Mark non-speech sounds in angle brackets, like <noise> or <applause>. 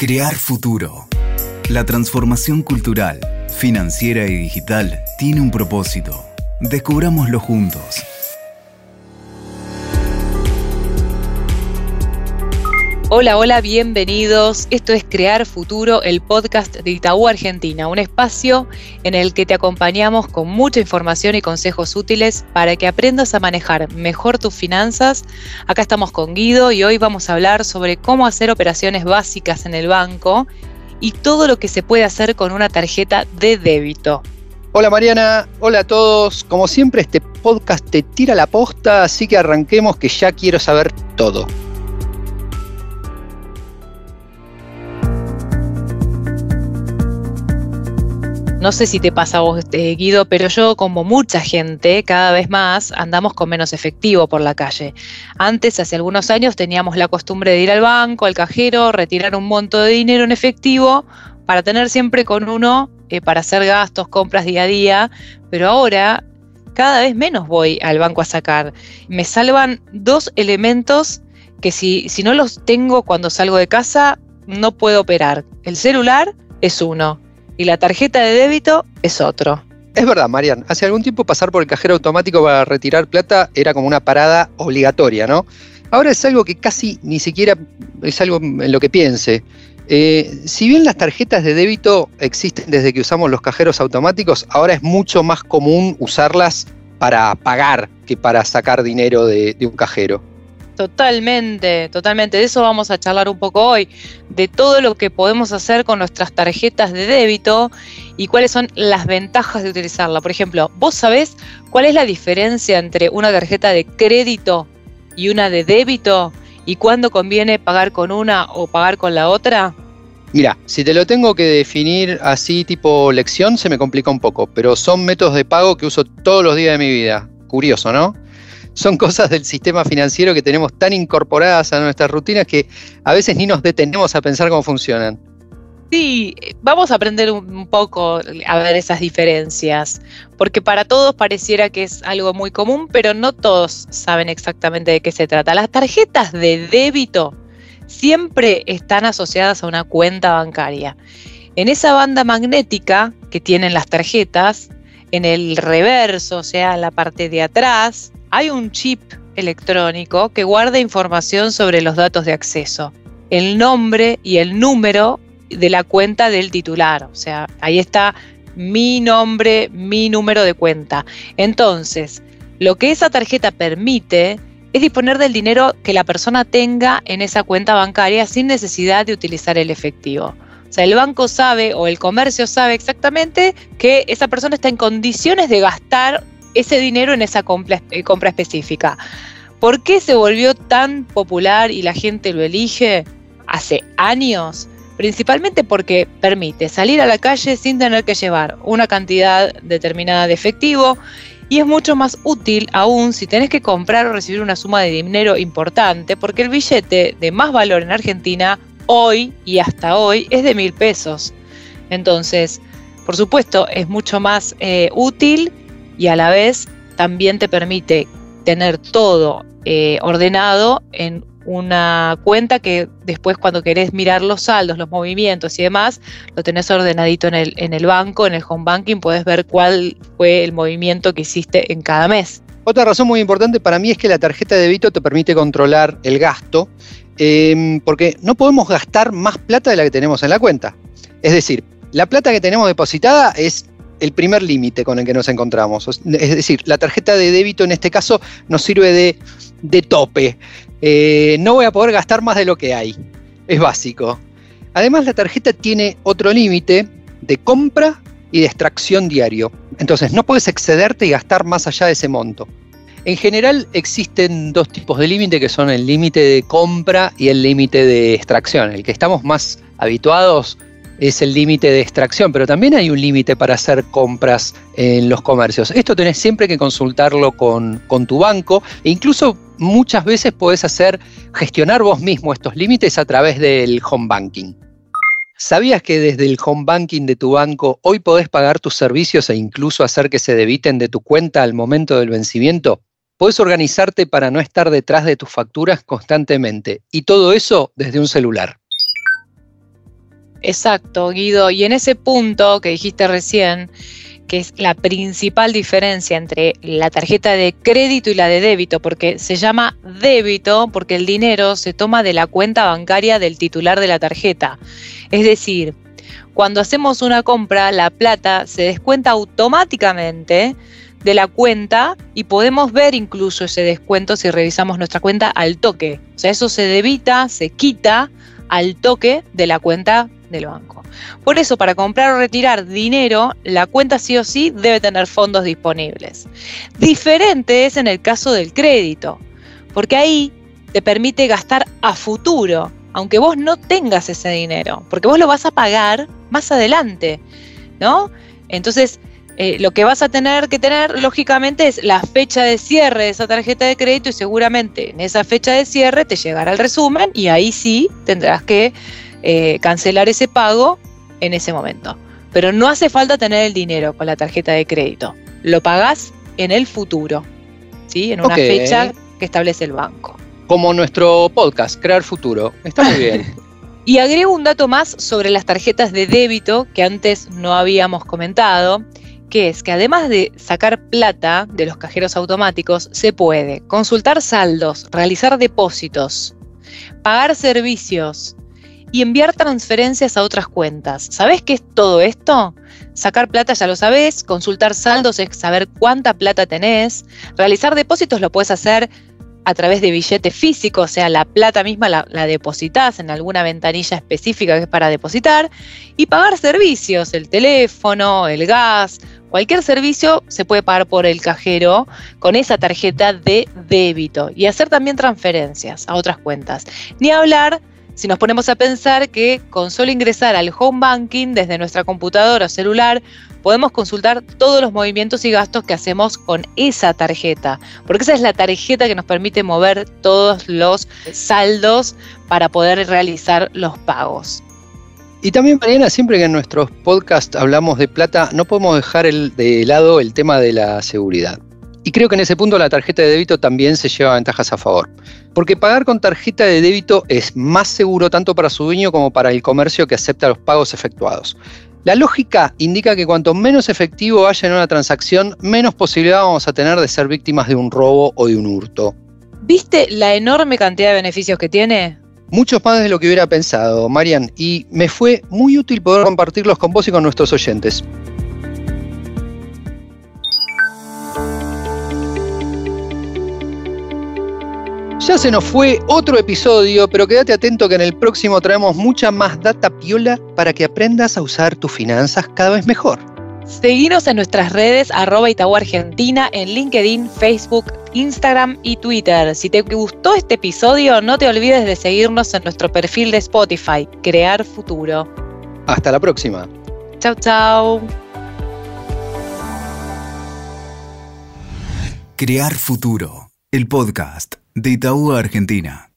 Crear futuro. La transformación cultural, financiera y digital tiene un propósito. Descubrámoslo juntos. Hola, hola, bienvenidos. Esto es Crear Futuro, el podcast de Itaú Argentina, un espacio en el que te acompañamos con mucha información y consejos útiles para que aprendas a manejar mejor tus finanzas. Acá estamos con Guido y hoy vamos a hablar sobre cómo hacer operaciones básicas en el banco y todo lo que se puede hacer con una tarjeta de débito. Hola Mariana, hola a todos. Como siempre este podcast te tira la posta, así que arranquemos que ya quiero saber todo. No sé si te pasa a vos, este, Guido, pero yo, como mucha gente, cada vez más andamos con menos efectivo por la calle. Antes, hace algunos años, teníamos la costumbre de ir al banco, al cajero, retirar un monto de dinero en efectivo para tener siempre con uno eh, para hacer gastos, compras día a día, pero ahora cada vez menos voy al banco a sacar. Me salvan dos elementos que si, si no los tengo cuando salgo de casa, no puedo operar. El celular es uno y la tarjeta de débito es otro. Es verdad, Marian. Hace algún tiempo pasar por el cajero automático para retirar plata era como una parada obligatoria, ¿no? Ahora es algo que casi ni siquiera es algo en lo que piense. Eh, si bien las tarjetas de débito existen desde que usamos los cajeros automáticos, ahora es mucho más común usarlas para pagar que para sacar dinero de un cajero. Totalmente, totalmente. De eso vamos a charlar un poco hoy, de todo lo que podemos hacer con nuestras tarjetas de débito y cuáles son las ventajas de utilizarla. Por ejemplo, ¿vos sabés cuál es la diferencia entre una tarjeta de crédito y una de débito? ¿Y cuándo conviene pagar con una o pagar con la otra? Mira, si te lo tengo que definir así tipo lección, se me complica un poco, pero son métodos de pago que uso todos los días de mi vida. Curioso, ¿no? Son cosas del sistema financiero que tenemos tan incorporadas a nuestras rutinas que a veces ni nos detenemos a pensar cómo funcionan. Sí, vamos a aprender un poco a ver esas diferencias, porque para todos pareciera que es algo muy común, pero no todos saben exactamente de qué se trata. Las tarjetas de débito siempre están asociadas a una cuenta bancaria. En esa banda magnética que tienen las tarjetas, en el reverso, o sea, en la parte de atrás, hay un chip electrónico que guarda información sobre los datos de acceso, el nombre y el número de la cuenta del titular. O sea, ahí está mi nombre, mi número de cuenta. Entonces, lo que esa tarjeta permite es disponer del dinero que la persona tenga en esa cuenta bancaria sin necesidad de utilizar el efectivo. O sea, el banco sabe o el comercio sabe exactamente que esa persona está en condiciones de gastar ese dinero en esa compra, eh, compra específica. ¿Por qué se volvió tan popular y la gente lo elige hace años? Principalmente porque permite salir a la calle sin tener que llevar una cantidad determinada de efectivo y es mucho más útil aún si tenés que comprar o recibir una suma de dinero importante, porque el billete de más valor en Argentina hoy y hasta hoy es de mil pesos. Entonces, por supuesto, es mucho más eh, útil y a la vez también te permite tener todo eh, ordenado en una cuenta que después cuando querés mirar los saldos, los movimientos y demás, lo tenés ordenadito en el, en el banco, en el home banking, podés ver cuál fue el movimiento que hiciste en cada mes. Otra razón muy importante para mí es que la tarjeta de débito te permite controlar el gasto, em, porque no podemos gastar más plata de la que tenemos en la cuenta. Es decir, la plata que tenemos depositada es el primer límite con el que nos encontramos. Es decir, la tarjeta de débito en este caso nos sirve de, tope. Eh, no voy a poder gastar más de lo que hay. Es básico. Además, la tarjeta tiene otro límite de compra y de extracción diario. Entonces, no puedes excederte y gastar más allá de ese monto. En general existen dos tipos de límite que son el límite de compra y el límite de extracción. El que estamos más habituados es el límite de extracción, pero también hay un límite para hacer compras en los comercios. Esto tenés siempre que consultarlo con, tu banco e incluso muchas veces podés hacer gestionar vos mismo estos límites a través del home banking. ¿Sabías que desde el home banking de tu banco hoy podés pagar tus servicios e incluso hacer que se debiten de tu cuenta al momento del vencimiento? Podés organizarte para no estar detrás de tus facturas constantemente y todo eso desde un celular. Exacto, Guido. Y en ese punto que dijiste recién, que es la principal diferencia entre la tarjeta de crédito y la de débito, porque se llama débito porque el dinero se toma de la cuenta bancaria del titular de la tarjeta. Es decir, cuando hacemos una compra, la plata se descuenta automáticamente de la cuenta y podemos ver incluso ese descuento si revisamos nuestra cuenta al toque. O sea, eso se debita, se quita al toque de la cuenta del banco. Por eso, para comprar o retirar dinero, la cuenta sí o sí debe tener fondos disponibles. Diferente es en el caso del crédito, porque ahí te permite gastar a futuro, aunque vos no tengas ese dinero, porque vos lo vas a pagar más adelante, ¿no? Entonces, eh, lo que vas a tener que tener, lógicamente, es la fecha de cierre de esa tarjeta de crédito y seguramente en esa fecha de cierre te llegará el resumen y ahí sí tendrás que eh, cancelar ese pago en ese momento. Pero no hace falta tener el dinero con la tarjeta de crédito. Lo pagás en el futuro, ¿sí? En una fecha que establece el banco. Como nuestro podcast, Crear Futuro. Está muy bien. <laughs> y agrego un dato más sobre las tarjetas de débito que antes no habíamos comentado que es que además de sacar plata de los cajeros automáticos, se puede consultar saldos, realizar depósitos, pagar servicios y enviar transferencias a otras cuentas. ¿Sabés qué es todo esto? Sacar plata ya lo sabés, consultar saldos es saber cuánta plata tenés, realizar depósitos lo puedes hacer a través de billete físico, o sea, la plata misma la, la, depositas en alguna ventanilla específica que es para depositar, y pagar servicios, el teléfono, el gas, cualquier servicio se puede pagar por el cajero con esa tarjeta de débito y hacer también transferencias a otras cuentas. Ni hablar si nos ponemos a pensar que con solo ingresar al home banking desde nuestra computadora o celular, podemos consultar todos los movimientos y gastos que hacemos con esa tarjeta, porque esa es la tarjeta que nos permite mover todos los saldos para poder realizar los pagos. Y también, Mariana, siempre que en nuestros podcasts hablamos de plata, no podemos dejar de lado el tema de la seguridad. Y creo que en ese punto la tarjeta de débito también se lleva ventajas a favor. Porque pagar con tarjeta de débito es más seguro tanto para su dueño como para el comercio que acepta los pagos efectuados. La lógica indica que cuanto menos efectivo haya en una transacción, menos posibilidad vamos a tener de ser víctimas de un robo o de un hurto. ¿Viste la enorme cantidad de beneficios que tiene? Muchos más de lo que hubiera pensado, Marian, y me fue muy útil poder compartirlos con vos y con nuestros oyentes. Ya se nos fue otro episodio, pero quédate atento que en el próximo traemos mucha más data piola para que aprendas a usar tus finanzas cada vez mejor. Seguinos en nuestras redes arroba Argentina en LinkedIn, Facebook, Instagram y Twitter. Si te gustó este episodio, no te olvides de seguirnos en nuestro perfil de Spotify, Crear Futuro. Hasta la próxima. Chau, chau. Crear Futuro, el podcast de Argentina.